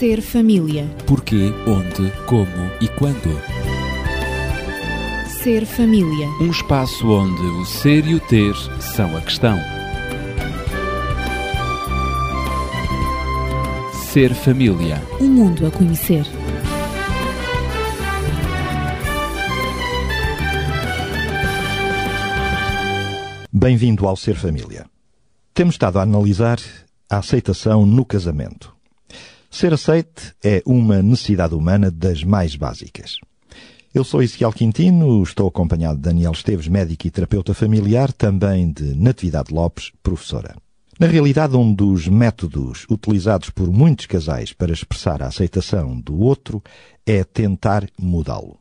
Ser família. Porquê, onde, como e quando. Ser família. Um espaço onde o ser e o ter são a questão. Ser família. Um mundo a conhecer. Bem-vindo ao Ser Família. Temos estado a analisar a aceitação no casamento. Ser aceite é uma necessidade humana das mais básicas. Eu sou Ezequiel Quintino, estou acompanhado de Daniel Esteves, médico e terapeuta familiar, também de Natividade Lopes, professora. Na realidade, um dos métodos utilizados por muitos casais para expressar a aceitação do outro é tentar mudá-lo.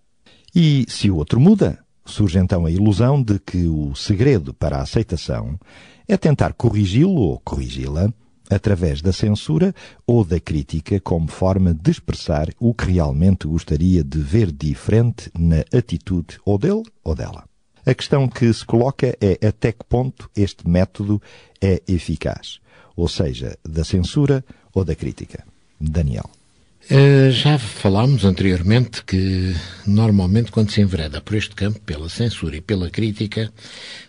E se o outro muda, surge então a ilusão de que o segredo para a aceitação é tentar corrigi-lo ou corrigi-la através da censura ou da crítica como forma de expressar o que realmente gostaria de ver diferente na atitude ou dele ou dela. A questão que se coloca é até que ponto este método é eficaz, ou seja, da censura ou da crítica. Daniel. Uh, já falámos anteriormente que, normalmente, quando se envereda por este campo, pela censura e pela crítica,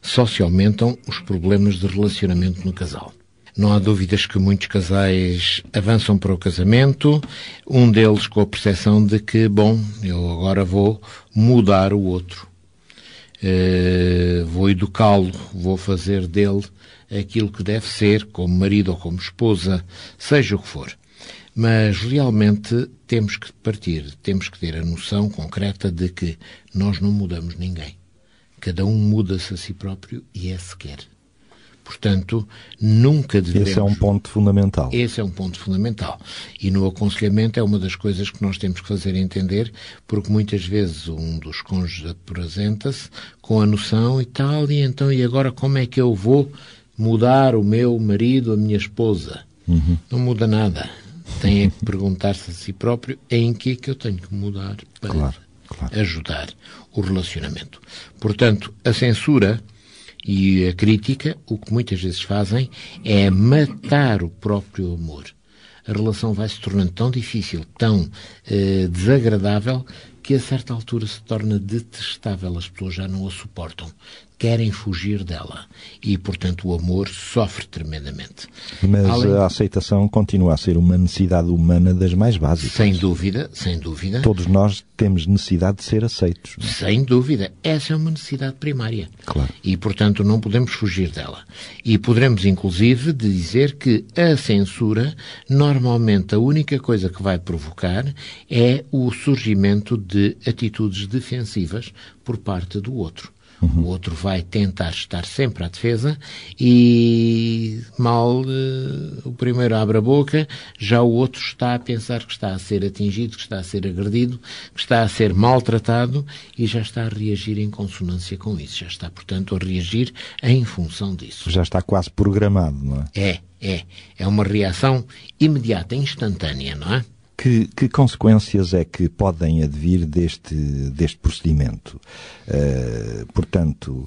só se aumentam os problemas de relacionamento no casal. Não há dúvidas que muitos casais avançam para o casamento, um deles com a percepção de que, bom, eu agora vou mudar o outro. Uh, vou educá-lo, vou fazer dele aquilo que deve ser, como marido ou como esposa, seja o que for. Mas realmente temos que partir, temos que ter a noção concreta de que nós não mudamos ninguém. Cada um muda-se a si próprio e é sequer. Portanto, nunca devemos... Esse é um ponto fundamental. Esse é um ponto fundamental. E no aconselhamento é uma das coisas que nós temos que fazer entender, porque muitas vezes um dos cônjuges apresenta-se com a noção e tal, e então, e agora como é que eu vou mudar o meu marido, a minha esposa? Uhum. Não muda nada. Tem que perguntar-se a si próprio em que é que eu tenho que mudar para Claro, claro. ajudar o relacionamento. Portanto, a censura e a crítica, o que muitas vezes fazem é matar o próprio amor. A relação vai se tornando tão difícil, tão eh, desagradável, que a certa altura se torna detestável. As pessoas já não a suportam, querem fugir dela. E, portanto, o amor sofre tremendamente. Mas Além- a aceitação continua a ser uma necessidade humana das mais básicas. Sem dúvida, sem dúvida. Todos nós temos necessidade de ser aceitos. não? Sem dúvida. Essa é uma necessidade primária. Claro. E, portanto, não podemos fugir dela. E poderemos, inclusive, dizer que a censura, normalmente, a única coisa que vai provocar é o surgimento de atitudes defensivas por parte do outro. O outro vai tentar estar sempre à defesa e mal eh, o primeiro abre a boca, já o outro está a pensar que está a ser atingido, que está a ser agredido, que está a ser maltratado e já está a reagir em consonância com isso. Já está, portanto, a reagir em função disso. Já está quase programado, não é? É, é. É uma reação imediata, instantânea, não é? Que, que consequências é que podem advir deste, deste procedimento? Eh, portanto,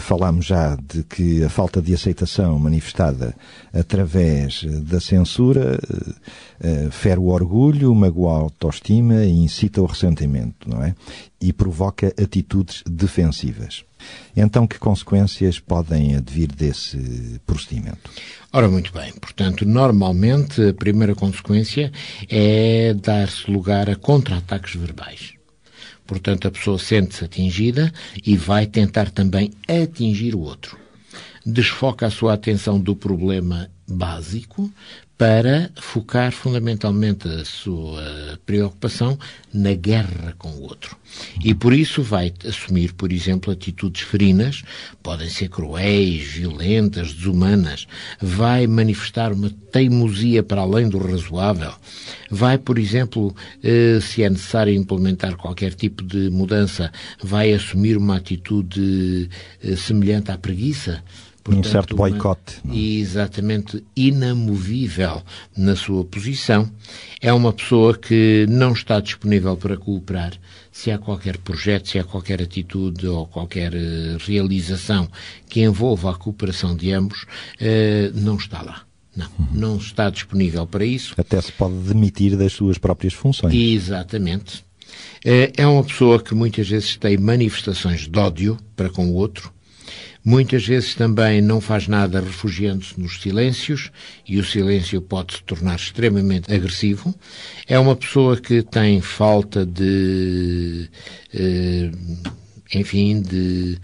falámos já de que a falta de aceitação manifestada através eh, da censura eh, eh, fere o orgulho, magoa a autoestima e incita o ressentimento, não é? E provoca atitudes defensivas. Então, que consequências podem advir desse procedimento? Ora, muito bem. Portanto, normalmente a primeira consequência é dar-se lugar a contra-ataques verbais. Portanto, a pessoa sente-se atingida e vai tentar também atingir o outro. Desfoca a sua atenção do problema básico para focar fundamentalmente a sua preocupação na guerra com o outro. E por isso vai assumir, por exemplo, atitudes ferinas, podem ser cruéis, violentas, desumanas, vai manifestar uma teimosia para além do razoável, vai, por exemplo, eh, se é necessário implementar qualquer tipo de mudança, vai assumir uma atitude eh, semelhante à preguiça. Um certo uma- boicote, não é? exatamente inamovível na sua posição. É uma pessoa que não está disponível para cooperar se há qualquer projeto, se há qualquer atitude ou qualquer eh, realização que envolva a cooperação de ambos, eh, não está lá. Não, não está disponível para isso. Até se pode demitir das suas próprias funções. Exatamente. Eh, É uma pessoa que muitas vezes tem manifestações de ódio para com o outro. Muitas vezes também não faz nada refugiando-se nos silêncios e o silêncio pode se tornar extremamente agressivo. É uma pessoa que tem falta de, eh, enfim, de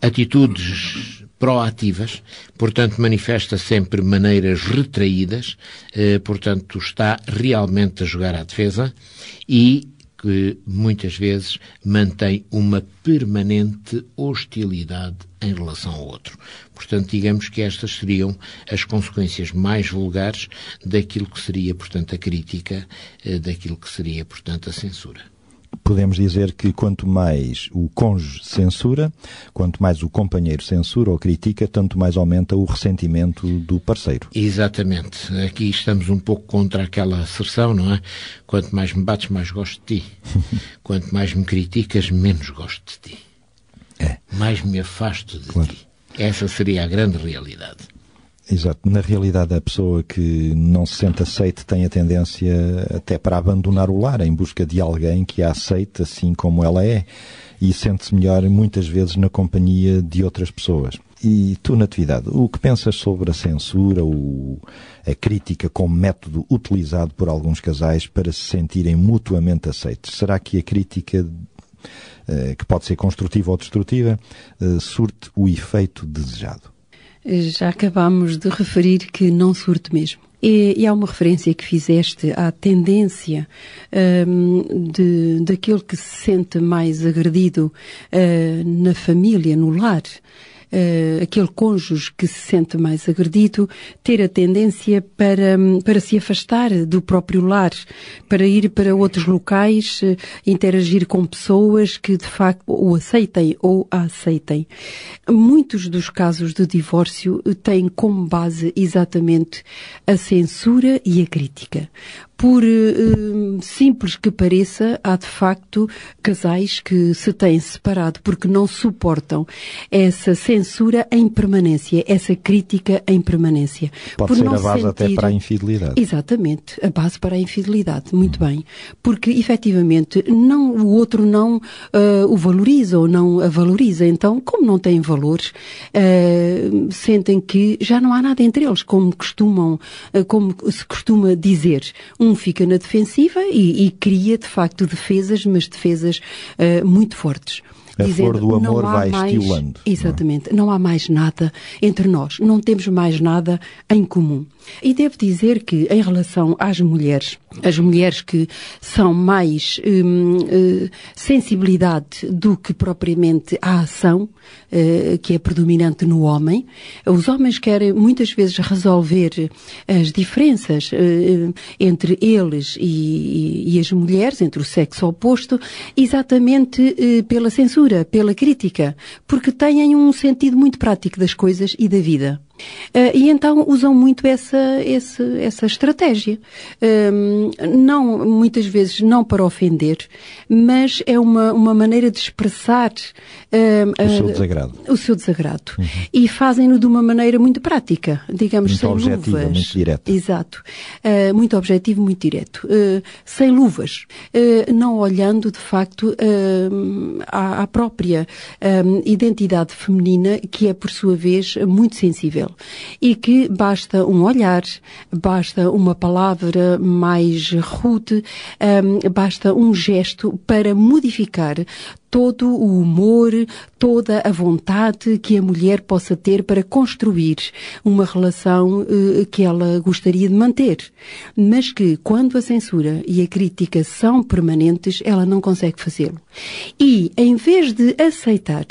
atitudes proativas, portanto manifesta sempre maneiras retraídas, eh, portanto está realmente a jogar à defesa e que muitas vezes mantém uma permanente hostilidade em relação ao outro. Portanto, digamos que estas seriam as consequências mais vulgares daquilo que seria, portanto, a crítica, eh, daquilo que seria, portanto, a censura. Podemos dizer que quanto mais o cônjuge censura, quanto mais o companheiro censura ou critica, tanto mais aumenta o ressentimento do parceiro. Exatamente. Aqui estamos um pouco contra aquela asserção, não é? Quanto mais me bates, mais gosto de ti. Quanto mais me criticas, menos gosto de ti. É. Mais me afasto de Claro. ti. Essa seria a grande realidade. Exato. Na realidade, a pessoa que não se sente aceite tem a tendência até para abandonar o lar em busca de alguém que a aceite assim como ela é e sente-se melhor muitas vezes na companhia de outras pessoas. E tu, Natividade, o que pensas sobre a censura, o, a crítica como método utilizado por alguns casais para se sentirem mutuamente aceites? Será que a crítica, eh, que pode ser construtiva ou destrutiva, eh, surte o efeito desejado? Já acabámos de referir que não surte mesmo. E, e há uma referência que fizeste à tendência hum, de, daquele que se sente mais agredido ah, na família, no lar, ah, aquele cônjuge que se sente mais agredido, ter a tendência para, hum, para se afastar do próprio lar, para ir para outros locais, eh, interagir com pessoas que de facto o aceitem ou a aceitem. Muitos dos casos de divórcio têm como base exatamente a censura e a crítica. Por eh, simples que pareça, há de facto casais que se têm separado porque não suportam essa censura em permanência, essa crítica em permanência. Pode Por ser não a base até sentir- para a infidelidade. Exatamente, a base para a infidelidade, muito bem. Porque, efetivamente, não, o outro não ah, o valoriza ou não a valoriza. Então, como não têm valores, ah, sentem que já não há nada entre eles, como costumam, como se costuma dizer. Um fica na defensiva e, e cria, de facto, defesas, mas defesas ah, muito fortes. A flor do "Não amor vai mais- estilando, não é? Exatamente. Não há mais nada entre nós. Não temos mais nada em comum. E devo dizer que, em relação às mulheres, as mulheres que são mais hum, eh, sensibilidade do que propriamente a ação, eh, que é predominante no homem, os homens querem muitas vezes resolver as diferenças eh, entre eles e, e as mulheres, entre o sexo oposto, exatamente pela censura, pela crítica, porque têm um sentido muito prático das coisas e da vida. Eh, e então usam muito essa, esse- essa estratégia. Não, muitas vezes não para ofender, mas é uma, uma maneira de expressar O seu eh, desagrado. o seu desagrado. E fazem-no de uma maneira muito prática, digamos, Muito sem objetiva, luvas. muito direta. Exato. Uh, muito objetivo, muito direto. Uh, sem luvas. Uh, não olhando, de facto, uh, à, à própria identidade feminina, que é, por sua vez, muito sensível. E que basta um olhar, basta uma palavra mais rude, um, basta um gesto para modificar todo o humor, toda a vontade que a mulher possa ter para construir uma relação eh, que ela gostaria de manter. Mas que, quando a censura e a crítica são permanentes, ela não consegue fazê-lo. E, em vez de aceitar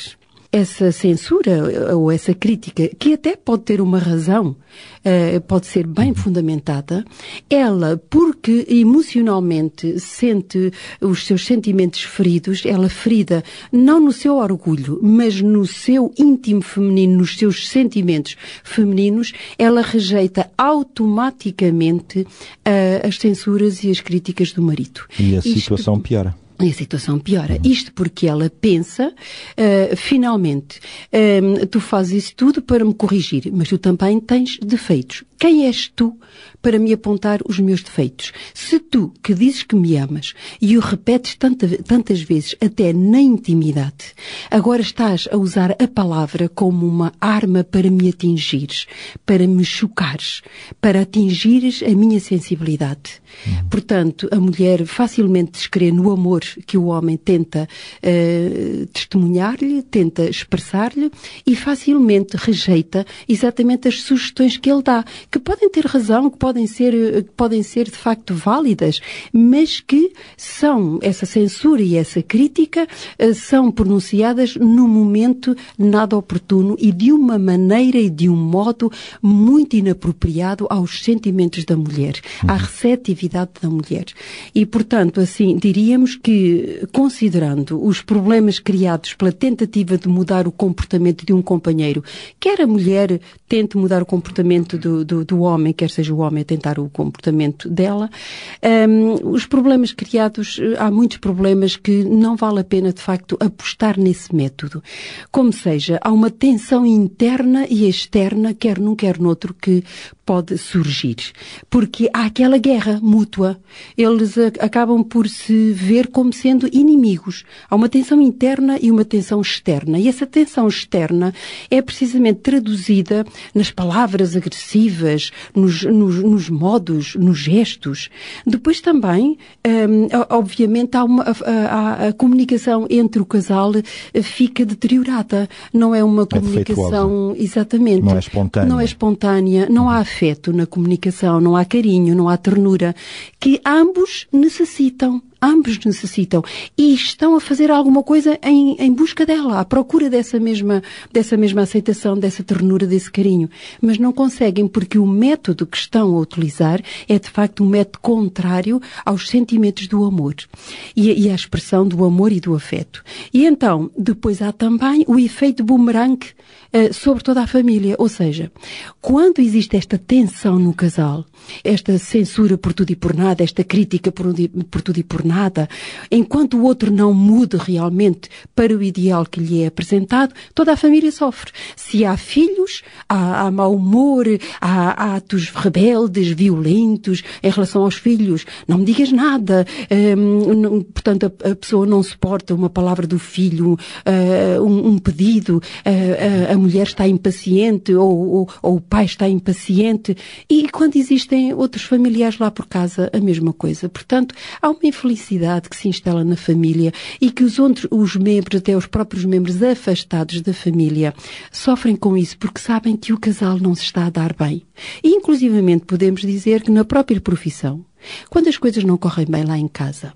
essa censura ou essa crítica, que até pode ter uma razão, eh, pode ser bem fundamentada, ela, porque emocionalmente sente os seus sentimentos feridos, ela ferida não no seu orgulho, mas no seu íntimo feminino, nos seus sentimentos femininos, ela rejeita automaticamente eh, as censuras e as críticas do marido. E a Isto- situação piora. E a situação piora. Isto porque ela pensa, ah, finalmente, ah, tu fazes isso tudo para me corrigir, mas tu também tens defeitos. Quem és tu para me apontar os meus defeitos? Se tu, que dizes que me amas e o repetes tanta, tantas vezes, até na intimidade, agora estás a usar a palavra como uma arma para me atingires, para me chocares, para atingires a minha sensibilidade. Uhum. Portanto, a mulher facilmente descrê no amor que o homem tenta uh, testemunhar-lhe, tenta expressar-lhe e facilmente rejeita exatamente as sugestões que ele dá que podem ter razão, que podem ser, que podem ser de facto válidas, mas que são, essa censura e essa crítica eh, são pronunciadas no momento nada oportuno e de uma maneira e de um modo muito inapropriado aos sentimentos da mulher, à uhum. receptividade da mulher. E, portanto, assim, diríamos que, considerando os problemas criados pela tentativa de mudar o comportamento de um companheiro, quer a mulher tente mudar o comportamento do, do do, do homem, quer seja o homem a tentar o comportamento dela. Um, os problemas criados, eh, há muitos problemas que não vale a pena, de facto, apostar nesse método. Como seja, há uma tensão interna e externa, quer num, quer noutro, que pode surgir. Porque há aquela guerra mútua. Eles acabam por se ver como sendo inimigos. Há uma tensão interna e uma tensão externa. E essa tensão externa é precisamente traduzida nas palavras agressivas, nos, nos, nos modos, nos gestos. Depois também, hum, obviamente, há uma, a, a, comunicação entre o casal fica deteriorada. Não é uma é comunicação, exatamente. Não é espontânea. Não é espontânea, não há afeto na comunicação, não há carinho, não há ternura, que ambos necessitam. Ambos necessitam e estão a fazer alguma coisa em, em busca dela, à procura dessa mesma, dessa mesma aceitação, dessa ternura, desse carinho. Mas não conseguem porque o método que estão a utilizar é de facto um método contrário aos sentimentos do amor e, e à expressão do amor e do afeto. E então, depois há também o efeito boomerang uh, sobre toda a família. Ou seja, quando existe esta tensão no casal, esta censura por tudo e por nada, esta crítica por, por tudo e por nada, enquanto o outro não mude realmente para o ideal que lhe é apresentado, toda a família sofre. Se há filhos, há, há mau humor, há, há atos rebeldes, violentos em relação aos filhos. Não me digas nada. Um, não, portanto, a, a, pessoa não suporta uma palavra do filho, uh, um, um, pedido, uh, uh, a mulher está impaciente ou, ou, ou o pai está impaciente. E quando existem outros familiares lá por casa, a mesma coisa. Portanto, há uma infelicidade que se instala na família e que os outros, os membros, até os próprios membros afastados da família, sofrem com isso porque sabem que o casal não se está a dar bem. E, inclusivamente, podemos dizer que na própria profissão, quando as coisas não correm bem lá em casa,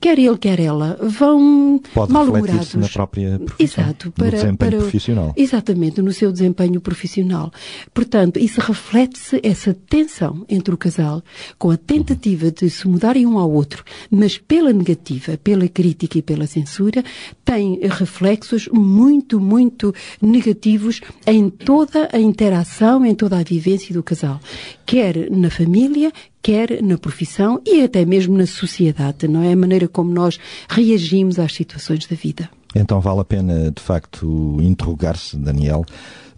quer ele, quer ela, vão Pode mal-humorados. na própria profissão, Exato, para, no desempenho para, profissional. Exatamente, no seu desempenho profissional. Portanto, isso reflete-se essa tensão entre o casal, com a tentativa de se mudarem um ao outro, mas pela negativa, pela crítica e pela censura, tem reflexos muito, muito negativos em toda a interação, em toda a vivência do casal. Quer na família, quer na profissão e até mesmo na sociedade, não é? A maneira como nós reagimos às situações da vida. Então vale a pena, de facto, interrogar-se, Daniel,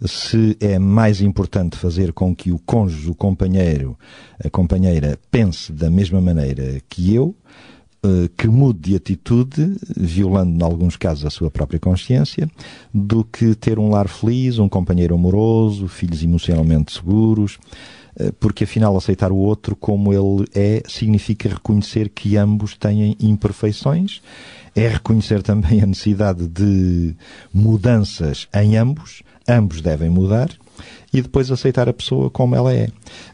se é mais importante fazer com que o cônjuge, o companheiro, a companheira pense da mesma maneira que eu, eh, que mude de atitude, violando em alguns casos a sua própria consciência, do que ter um lar feliz, um companheiro amoroso, filhos emocionalmente seguros, porque afinal aceitar o outro como ele é significa reconhecer que ambos têm imperfeições, é reconhecer também a necessidade de mudanças em ambos, ambos devem mudar, e depois aceitar a pessoa como ela é.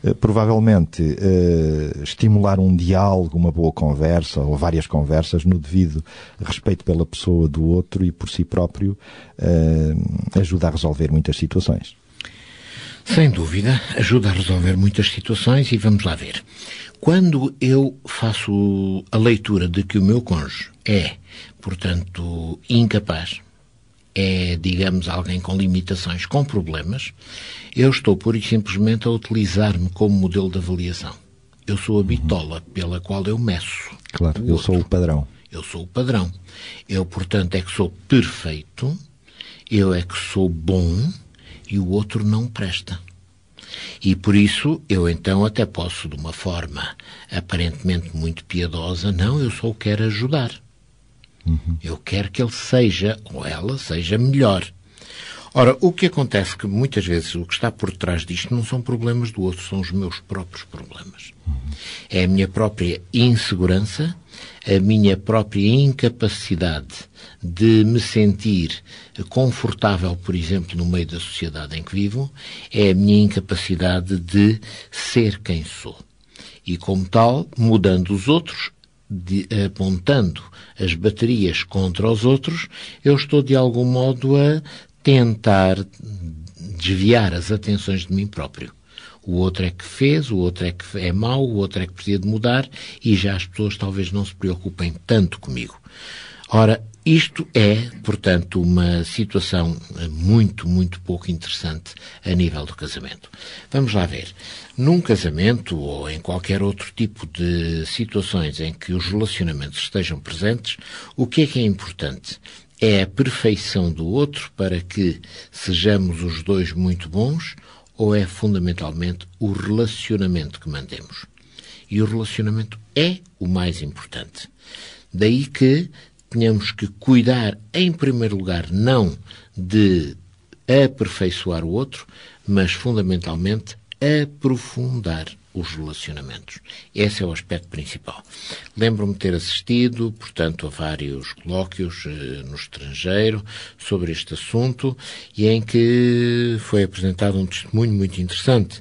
Eh, provavelmente uh, estimular um diálogo, uma boa conversa ou várias conversas no devido respeito pela pessoa do outro e por si próprio ajuda a resolver muitas situações. Sem dúvida, ajuda a resolver muitas situações e vamos lá ver. Quando eu faço a leitura de que o meu cônjuge é, portanto, incapaz, é, digamos, alguém com limitações, com problemas, eu estou pura e simplesmente a utilizar-me como modelo de avaliação. Eu sou a bitola pela qual eu meço. Claro, eu outro. sou o padrão. Eu sou o padrão. Eu, portanto, é que sou perfeito, eu é que sou bom, e o outro não presta. E por isso eu então até posso, de uma forma aparentemente muito piedosa, não, eu só o quero ajudar. Uhum. Eu quero que ele seja, ou ela seja melhor. Ora, o que acontece que muitas vezes o que está por trás disto não são problemas do outro, são os meus próprios problemas. É a minha própria insegurança, a minha própria incapacidade de me sentir confortável, por exemplo, no meio da sociedade em que vivo, é a minha incapacidade de ser quem sou. E como tal, mudando os outros, de, apontando as baterias contra os outros, eu estou de algum modo a tentar desviar as atenções de mim próprio. O outro é que fez, o outro é que é mau, o outro é que precisa de mudar e já as pessoas talvez não se preocupem tanto comigo. Ora, isto é, portanto, uma situação muito, muito pouco interessante a nível do casamento. Vamos lá ver. Num casamento ou em qualquer outro tipo de situações em que os relacionamentos estejam presentes, o que é que é importante? É a perfeição do outro para que sejamos os dois muito bons ou é fundamentalmente o relacionamento que mantemos? E o relacionamento é o mais importante. Daí que tenhamos que cuidar, em primeiro lugar, não de aperfeiçoar o outro, mas fundamentalmente aprofundar os relacionamentos. Esse é o aspecto principal. Lembro-me ter assistido, portanto, a vários colóquios eh, no estrangeiro sobre este assunto e em que foi apresentado um testemunho muito interessante.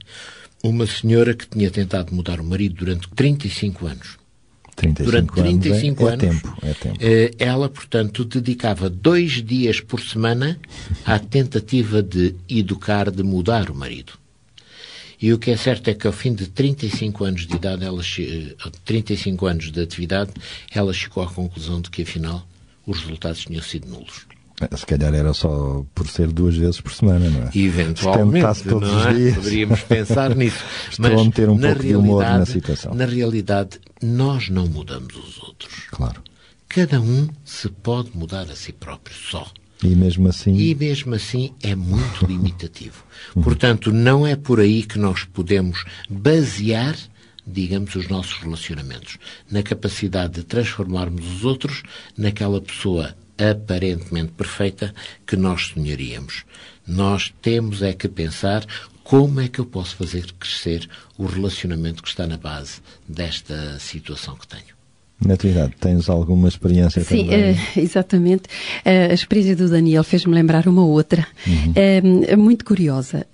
Uma senhora que tinha tentado mudar o marido durante 35 anos 35 Durante 35 anos, é, anos, é tempo, é tempo. Eh, ela, portanto, dedicava dois dias por semana à tentativa de educar, de mudar o marido. E o que é certo é que ao fim de 35 anos de idade, ela, 35 anos de atividade, ela chegou à conclusão de que afinal os resultados tinham sido nulos. Se calhar era só por ser duas vezes por semana, não é? Eventualmente, todos não é? os dias. Poderíamos pensar nisso. Mas a meter um pouco de humor na situação. Na realidade, nós não mudamos os outros. Claro. Cada um se pode mudar a si próprio só. E mesmo assim. E mesmo assim é muito limitativo. Portanto, não é por aí que nós podemos basear digamos, os nossos relacionamentos, na capacidade de transformarmos os outros naquela pessoa aparentemente perfeita que nós sonharíamos. Nós temos é que pensar como é que eu posso fazer crescer o relacionamento que está na base desta situação que tenho. Natividade, tens alguma experiência Sim, também? Uh, exatamente. Uh, a experiência do Daniel fez-me lembrar uma outra, uhum. uh, muito curiosa.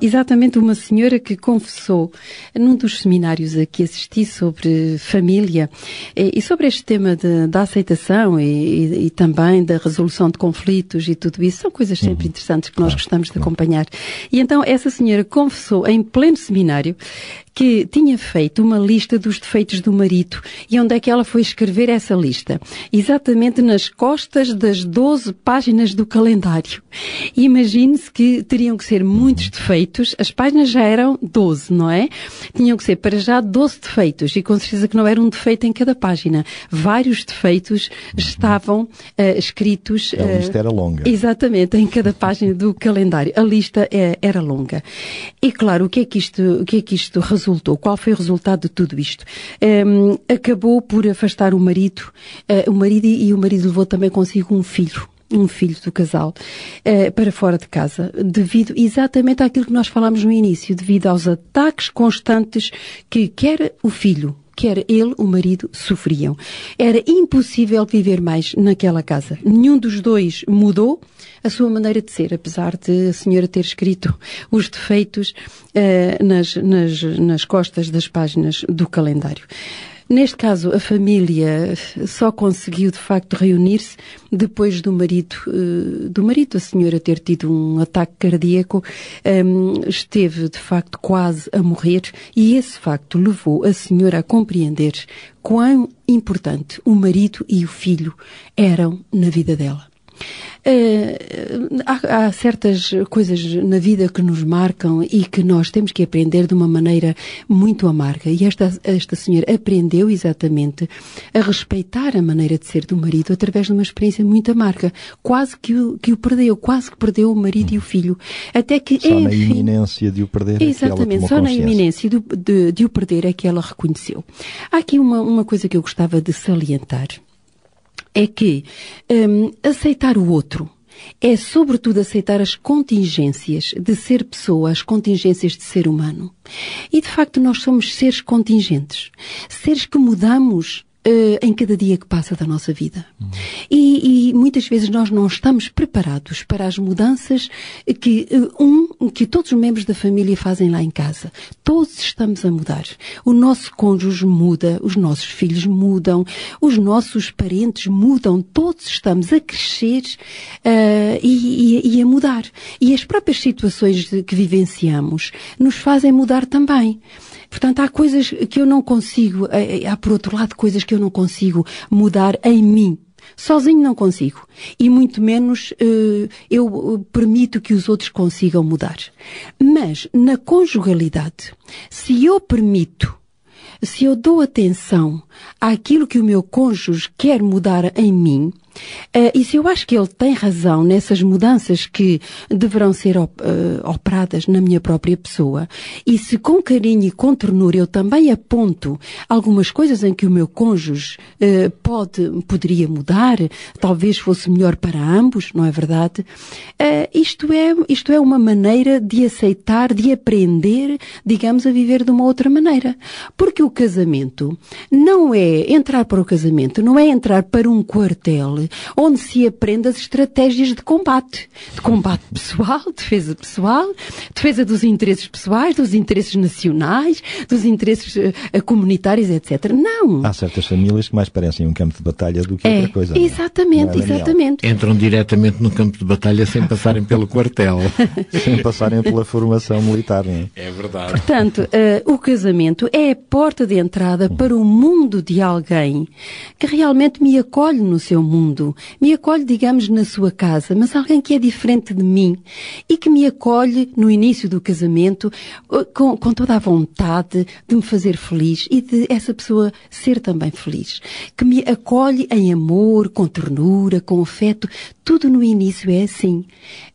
exatamente uma senhora que confessou num dos seminários a que assisti sobre família e sobre este tema de, da aceitação e, e, e, também da resolução de conflitos e tudo isso. São coisas sempre uhum. interessantes que nós gostamos de acompanhar. E então essa senhora confessou em pleno seminário que tinha feito uma lista dos defeitos do marido e onde é que ela foi escrever essa lista? Exatamente nas costas das 12 páginas do calendário. Imagine-se que teriam que ser muitos defeitos, as páginas já eram 12, não é? Tinham que ser para já 12 defeitos e com certeza que não era um defeito em cada página. Vários defeitos estavam uh, escritos. Uh, a lista era longa. Exatamente, em cada página do calendário. A lista uh, era longa. E claro, o que é que isto, o que é que isto resultou? Resultou? Qual foi o resultado de tudo isto? Um, acabou por afastar o marido, uh, o marido e o marido levou também consigo um filho um filho do casal, uh, para fora de casa, devido exatamente àquilo que nós falámos no início, devido aos ataques constantes que quer o filho, quer ele, o marido, sofriam. Era impossível viver mais naquela casa. Nenhum dos dois mudou a sua maneira de ser, apesar de a senhora ter escrito os defeitos uh, nas, nas, nas costas das páginas do calendário. Neste caso, a família só conseguiu de facto reunir-se depois do marido, eh, do marido, a senhora ter tido um ataque cardíaco, ehm, esteve de facto quase a morrer e esse facto levou a senhora a compreender quão importante o marido e o filho eram na vida dela. Uh, há, há, certas coisas na vida que nos marcam e que nós temos que aprender de uma maneira muito amarga. E esta, esta senhora aprendeu exatamente a respeitar a maneira de ser do marido através de uma experiência muito amarga. Quase que o, que o perdeu, quase que perdeu o marido e o filho. Até que, só enfim, na iminência de o perder Exatamente, é só na iminência de, de, de, o perder é que ela reconheceu. Há aqui uma, uma coisa que eu gostava de salientar é que um, aceitar o outro é, sobretudo, aceitar as contingências de ser pessoa, as contingências de ser humano. E, de facto, nós somos seres contingentes. Seres que mudamos uh, em cada dia que passa da nossa vida. Uhum. E, e, muitas vezes nós não estamos preparados para as mudanças que, uh, um, que todos os membros da família fazem lá em casa. Todos estamos a mudar. O nosso cônjuge muda, os nossos filhos mudam, os nossos parentes mudam, todos estamos a crescer uh, e, e, e a mudar. E as próprias situações que vivenciamos nos fazem mudar também. Portanto, há coisas que eu não consigo, eh, eh, há por outro lado coisas que eu não consigo mudar em mim. Sozinho não consigo. E muito menos uh, eu permito que os outros consigam mudar. Mas na conjugalidade, se eu permito, se eu dou atenção àquilo que o meu cônjuge quer mudar em mim, Uh, e se eu acho que ele tem razão nessas mudanças que deverão ser op, uh, operadas na minha própria pessoa, e se com carinho e com ternura eu também aponto algumas coisas em que o meu cônjuge uh, pode, poderia mudar, talvez fosse melhor para ambos, não é verdade? isto, é, isto é uma maneira de aceitar, de aprender, digamos, a viver de uma outra maneira. Porque o casamento não é entrar para o casamento, não é entrar para um quartel onde se aprende as estratégias de combate. De combate pessoal, defesa pessoal, defesa dos interesses pessoais, dos interesses nacionais, dos interesses uh, comunitários, etc. Não. Há certas famílias que mais parecem um campo de batalha do que é, outra coisa. É? Exatamente, é, exatamente. Entram diretamente no campo de batalha sem passarem pelo quartel. sem passarem pela formação militar, não é? É verdade. Portanto, uh, o casamento é a porta de entrada para o mundo de alguém que realmente me acolhe no seu mundo mundo, me acolhe, digamos, na sua casa, mas alguém que é diferente de mim e que me acolhe no início do casamento uh, com, com toda a vontade de me fazer feliz e de essa pessoa ser também feliz. Que me acolhe em amor, com ternura, com afeto. Tudo no início é assim.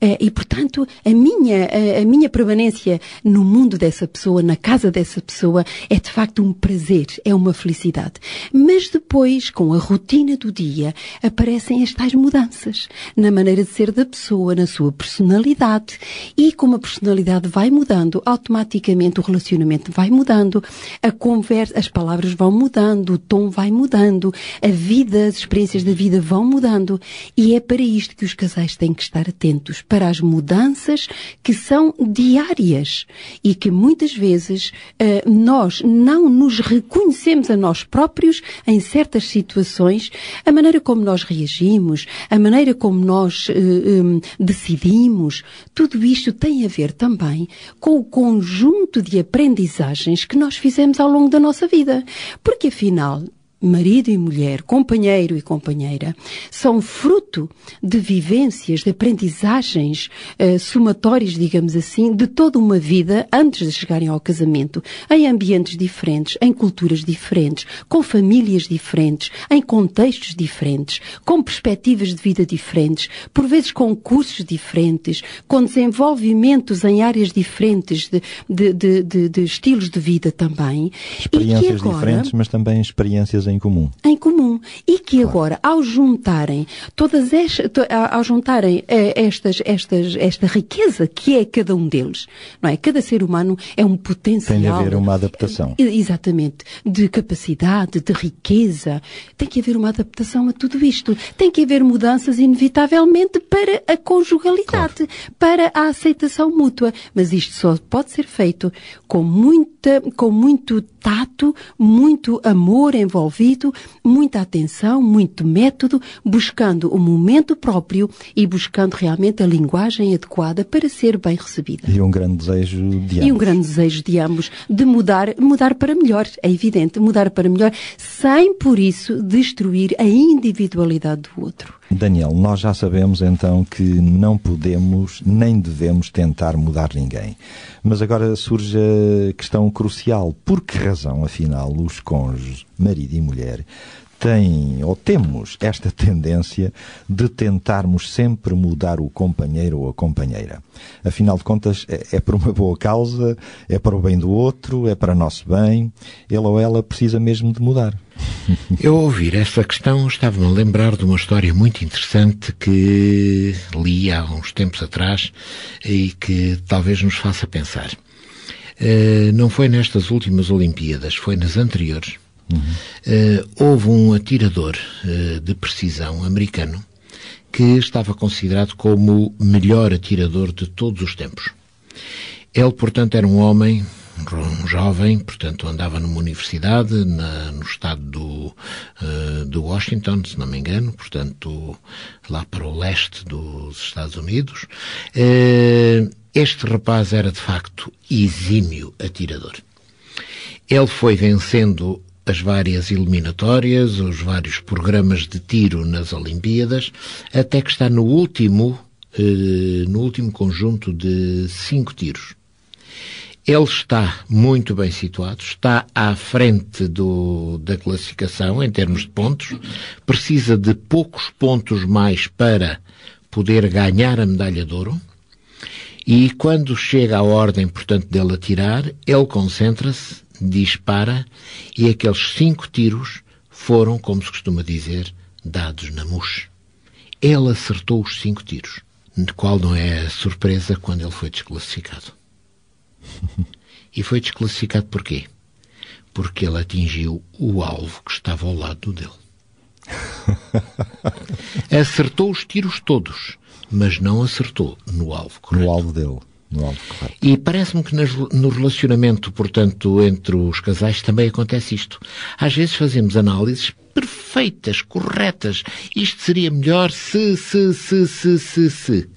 Uh, e, portanto, a minha, a, a minha permanência no mundo dessa pessoa, na casa dessa pessoa, é de facto um prazer, é uma felicidade. Mas depois, com a rotina do dia, aparece aparecem as tais mudanças na maneira de ser da pessoa, na sua personalidade. E como a personalidade vai mudando, automaticamente o relacionamento vai mudando, a conversa, as palavras vão mudando, o tom vai mudando, a vida, as experiências da vida vão mudando. E é para isto que os casais têm que estar atentos, para as mudanças que são diárias e que muitas vezes uh, nós não nos reconhecemos a nós próprios em certas situações, a maneira como nós reagimos a maneira como nós eh, um, decidimos, tudo isto tem a ver também com o conjunto de aprendizagens que nós fizemos ao longo da nossa vida. Porque afinal, marido e mulher, companheiro e companheira, são fruto de vivências, de aprendizagens uh, somatórias, digamos assim, de toda uma vida antes de chegarem ao casamento, em ambientes diferentes, em culturas diferentes, com famílias diferentes, em contextos diferentes, com perspectivas de vida diferentes, por vezes com cursos diferentes, com desenvolvimentos em áreas diferentes de, de, de, de estilos de vida também. Experiências agora, diferentes, mas também experiências em em comum. Em comum. E que claro. agora, ao juntarem todas estas, ao juntarem eh, estas, estas, esta riqueza que é cada um deles, não é? Cada ser humano é um potencial. Tem de haver uma adaptação. Exatamente. De capacidade, de riqueza. Tem que haver uma adaptação a tudo isto. Tem que haver mudanças, inevitavelmente, para a conjugalidade, claro. para a aceitação mútua. Mas isto só pode ser feito com com muito tato, muito amor envolvido muita atenção, muito método, buscando o momento próprio e buscando realmente a linguagem adequada para ser bem recebida. E um grande desejo de ambos. E um grande desejo de ambos de mudar, mudar para melhor, é evidente, mudar para melhor, sem por isso destruir a individualidade do outro. Daniel, nós já sabemos então que não podemos nem devemos tentar mudar ninguém. Mas agora surge a questão crucial. Por que razão, afinal, os cônjuges, marido e mulher, têm ou temos esta tendência de tentarmos sempre mudar o companheiro ou a companheira. Afinal de contas, é, é por uma boa causa, é para o bem do outro, é para nosso bem. Ele ou ela precisa mesmo de mudar. Eu, ouvir esta questão, estava-me a lembrar de uma história muito interessante que li há uns tempos atrás e que talvez nos faça pensar. Uh, não foi nestas últimas Olimpíadas, foi nas anteriores. Uhum. Uh, houve um atirador uh, de precisão americano que estava considerado como o melhor atirador de todos os tempos. Ele, portanto, era um homem, um jovem, portanto, andava numa universidade na, no estado do, uh, do Washington, se não me engano, portanto, lá para o leste dos Estados Unidos. este rapaz era, de facto, exímio atirador. Ele foi vencendo as várias eliminatórias, os vários programas de tiro nas Olimpíadas, até que está no último, eh, no último conjunto de cinco tiros. Ele está muito bem situado, está à frente do, da classificação em termos de pontos, precisa de poucos pontos mais para poder ganhar a medalha de ouro. E quando chega a ordem, portanto, dele atirar, ele concentra-se dispara e aqueles cinco tiros foram, como se costuma dizer, dados na mousse. Ele acertou os cinco tiros, de qual não é surpresa quando ele foi desclassificado. E foi desclassificado porquê? Porque ele atingiu o alvo que estava ao lado dele. Acertou os tiros todos, mas não acertou no alvo correto. No alvo dele. E parece-me que no relacionamento, portanto, entre os casais também acontece isto. Às vezes fazemos análises perfeitas, corretas. Isto seria melhor se, se, se, se, se, se.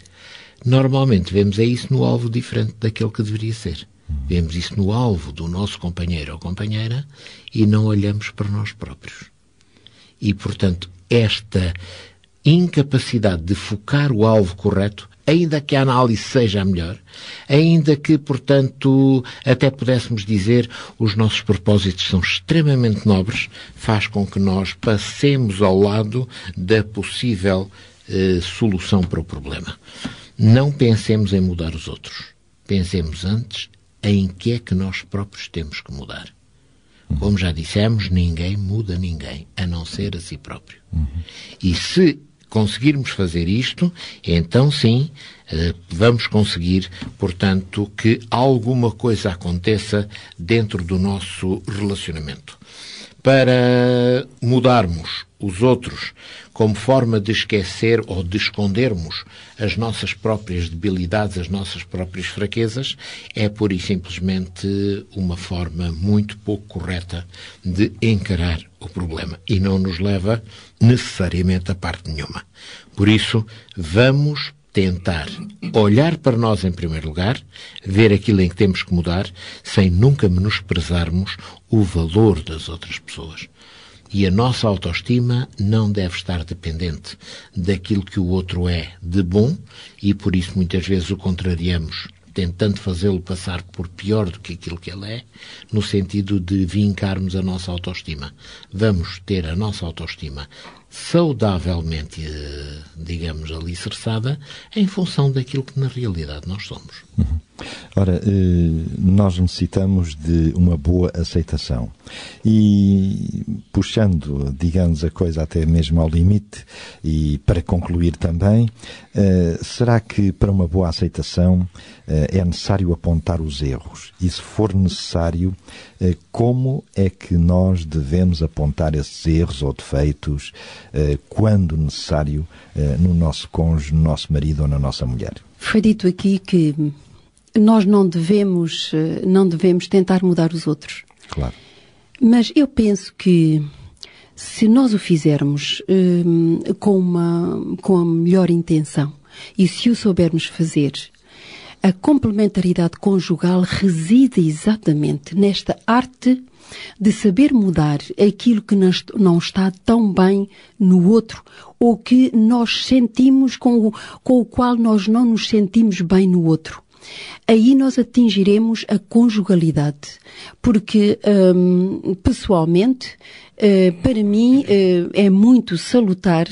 Normalmente vemos é isso no alvo diferente daquele que deveria ser. Vemos isso no alvo do nosso companheiro ou companheira e não olhamos para nós próprios. E, portanto, esta incapacidade de focar o alvo correto ainda que a análise seja a melhor, ainda que, portanto, até pudéssemos dizer os nossos propósitos são extremamente nobres, faz com que nós passemos ao lado da possível eh, solução para o problema. Não pensemos em mudar os outros. Pensemos antes em que é que nós próprios temos que mudar. Como já dissemos, ninguém muda ninguém, a não ser a si próprio. Uhum. E se conseguirmos fazer isto, então sim, eh, vamos conseguir, portanto, que alguma coisa aconteça dentro do nosso relacionamento. Para mudarmos os outros como forma de esquecer ou de escondermos as nossas próprias debilidades, as nossas próprias fraquezas, é pura e simplesmente uma forma muito pouco correta de encarar o problema e não nos leva necessariamente a parte nenhuma. Por isso, vamos tentar olhar para nós em primeiro lugar, ver aquilo em que temos que mudar, sem nunca menosprezarmos o valor das outras pessoas. E a nossa autoestima não deve estar dependente daquilo que o outro é de bom e por isso muitas vezes o contrariamos tentando fazê-lo passar por pior do que aquilo que ele é, no sentido de vincarmos a nossa autoestima. Vamos ter a nossa autoestima saudavelmente, eh, digamos, alicerçada em função daquilo que na realidade nós somos. Uhum. Ora, eh, nós necessitamos de uma boa aceitação. E puxando, digamos, a coisa até mesmo ao limite, e para concluir também, eh, será que para uma boa aceitação é necessário apontar os erros? E se for necessário, como é que nós devemos apontar esses erros ou defeitos quando necessário no nosso cônjuge, no nosso marido ou na nossa mulher? Foi dito aqui que nós não devemos, não devemos tentar mudar os outros. Claro. Mas eu penso que se nós o fizermos hum, com, uma, com a melhor intenção e se o soubermos fazer A complementaridade conjugal reside exatamente nesta arte de saber mudar aquilo que não está tão bem no outro ou que nós sentimos com o, com o qual nós não nos sentimos bem no outro. Aí nós atingiremos a conjugalidade, porque hum, pessoalmente Uh, para mim uh, é muito salutar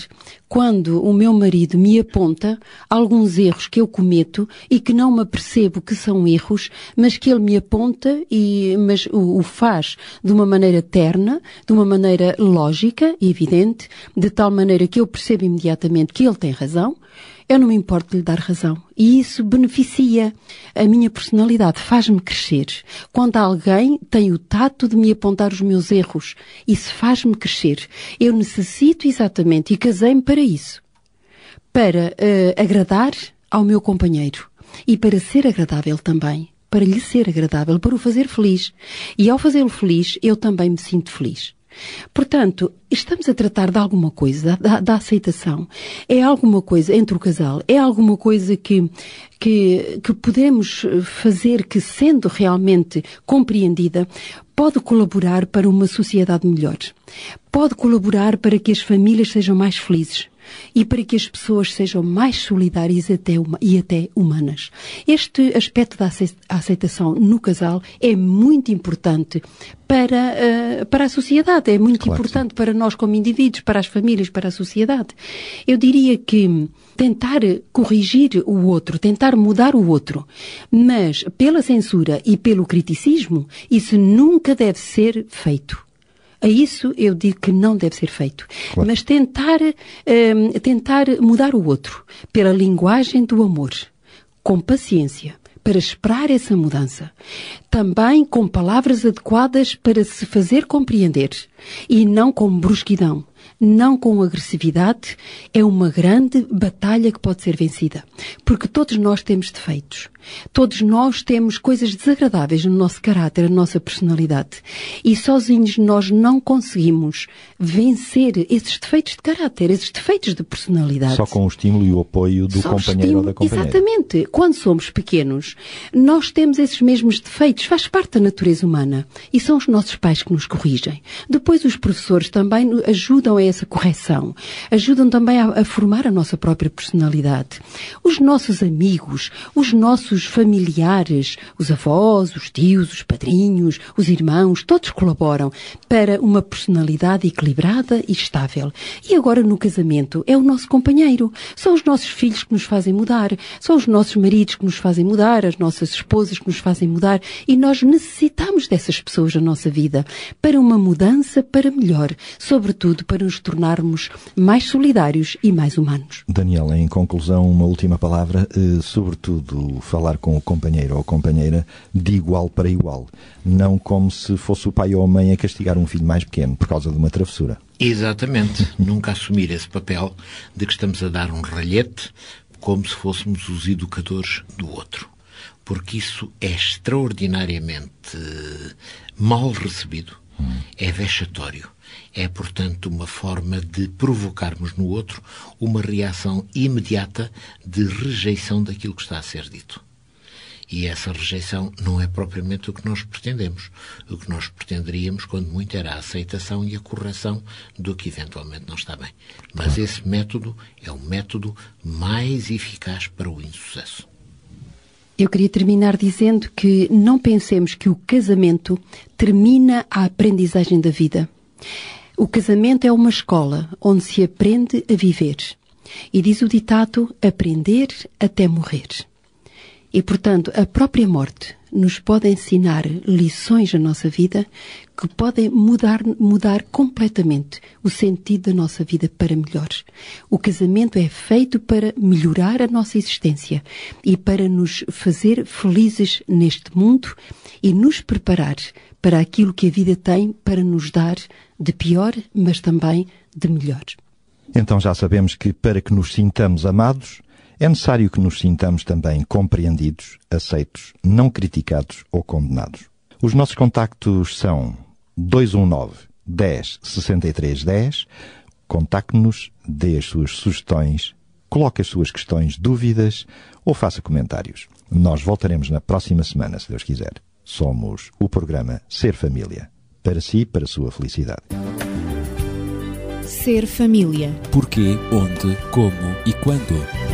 quando o meu marido me aponta alguns erros que eu cometo e que não me apercebo que são erros, mas que ele me aponta e mas o, o faz de uma maneira terna, de uma maneira lógica e evidente, de tal maneira que eu percebo imediatamente que ele tem razão eu não me importo de lhe dar razão. E isso beneficia a minha personalidade, faz-me crescer. Quando alguém tem o tato de me apontar os meus erros, isso faz-me crescer. Eu necessito exatamente, e casei-me para isso, para uh, agradar ao meu companheiro e para ser agradável também, para lhe ser agradável, para o fazer feliz. E ao fazê-lo feliz, eu também me sinto feliz. Portanto, estamos a tratar de alguma coisa, da, da, aceitação. É alguma coisa entre o casal, é alguma coisa que, que, que podemos fazer que, sendo realmente compreendida, pode colaborar para uma sociedade melhor. Pode colaborar para que as famílias sejam mais felizes e para que as pessoas sejam mais solidárias até uma, e até humanas. Este aspecto da aceitação no casal é muito importante para, uh, para a sociedade, é muito claro importante para nós como indivíduos, para as famílias, para a sociedade. Eu diria que tentar corrigir o outro, tentar mudar o outro, mas pela censura e pelo criticismo, isso nunca deve ser feito. A isso eu digo que não deve ser feito. Claro. Mas tentar, um, tentar mudar o outro pela linguagem do amor, com paciência, para esperar essa mudança. Também com palavras adequadas para se fazer compreender e não com brusquidão não com agressividade, é uma grande batalha que pode ser vencida. Porque todos nós temos defeitos. Todos nós temos coisas desagradáveis no nosso caráter, na nossa personalidade. E sozinhos nós não conseguimos vencer esses defeitos de caráter, esses defeitos de personalidade. Só com o estímulo e o apoio do Só companheiro estímulo, ou da companheira. Exatamente. Quando somos pequenos, nós temos esses mesmos defeitos, faz parte da natureza humana. E são os nossos pais que nos corrigem. Depois os professores também ajudam a essa correção. Ajudam também a, a formar a nossa própria personalidade. Os nossos amigos, os nossos familiares, os avós, os tios, os padrinhos, os irmãos, todos colaboram para uma personalidade equilibrada e estável. E agora no casamento é o nosso companheiro. São os nossos filhos que nos fazem mudar, são os nossos maridos que nos fazem mudar, as nossas esposas que nos fazem mudar e nós necessitamos dessas pessoas na nossa vida para uma mudança para melhor, sobretudo para nos nos tornarmos mais solidários e mais humanos. Daniel, em conclusão, uma última palavra, eh, sobretudo falar com o companheiro ou companheira de igual para igual, não como se fosse o pai ou a mãe a castigar um filho mais pequeno por causa de uma travessura. Exatamente, nunca assumir esse papel de que estamos a dar um ralhete como se fôssemos os educadores do outro porque isso é extraordinariamente mal recebido, hum. é vexatório. É, portanto, uma forma de provocarmos no outro uma reação imediata de rejeição daquilo que está a ser dito. E essa rejeição não é propriamente o que nós pretendemos. O que nós pretenderíamos, quando muito, era a aceitação e a correção do que eventualmente não está bem. Mas esse método é o método mais eficaz para o insucesso. Eu queria terminar dizendo que não pensemos que o casamento termina a aprendizagem da vida. O casamento é uma escola onde se aprende a viver. E diz o ditado: aprender até morrer. E, portanto, a própria morte nos pode ensinar lições na nossa vida que podem mudar, mudar completamente o sentido da nossa vida para melhor. O casamento é feito para melhorar a nossa existência e para nos fazer felizes neste mundo e nos preparar para aquilo que a vida tem para nos dar de pior, mas também de melhor. Então já sabemos que para que nos sintamos amados, é necessário que nos sintamos também compreendidos, aceitos, não criticados ou condenados. Os nossos contactos são 219 10 63 10. Contacte-nos, dê as suas sugestões, coloque as suas questões, dúvidas ou faça comentários. Nós voltaremos na próxima semana, se Deus quiser. Somos o programa Ser Família. Para si, para a sua felicidade. Ser família. Porquê, onde, como e quando.